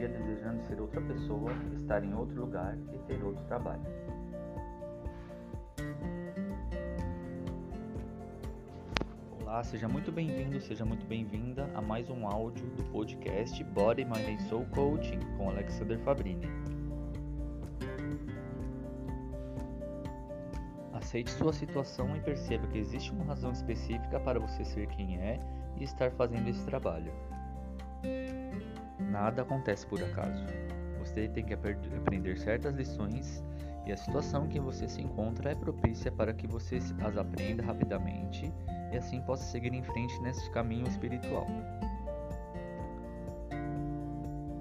dia desejando ser outra pessoa, estar em outro lugar e ter outro trabalho. Olá, seja muito bem-vindo, seja muito bem-vinda a mais um áudio do podcast Body, Mind and Soul Coaching com Alexander Fabrini. Aceite sua situação e perceba que existe uma razão específica para você ser quem é e estar fazendo esse trabalho. Nada acontece por acaso. Você tem que aprender certas lições e a situação em que você se encontra é propícia para que você as aprenda rapidamente e assim possa seguir em frente nesse caminho espiritual.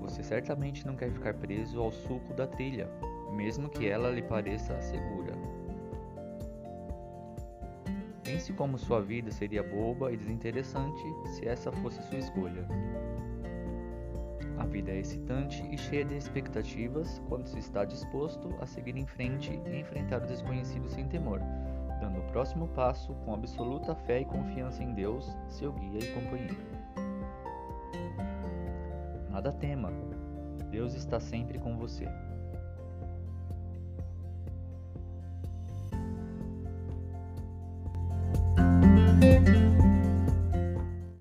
Você certamente não quer ficar preso ao suco da trilha, mesmo que ela lhe pareça segura. Pense como sua vida seria boba e desinteressante se essa fosse sua escolha. A vida é excitante e cheia de expectativas quando se está disposto a seguir em frente e enfrentar o desconhecido sem temor, dando o próximo passo com absoluta fé e confiança em Deus, seu guia e companheiro. Nada tema, Deus está sempre com você.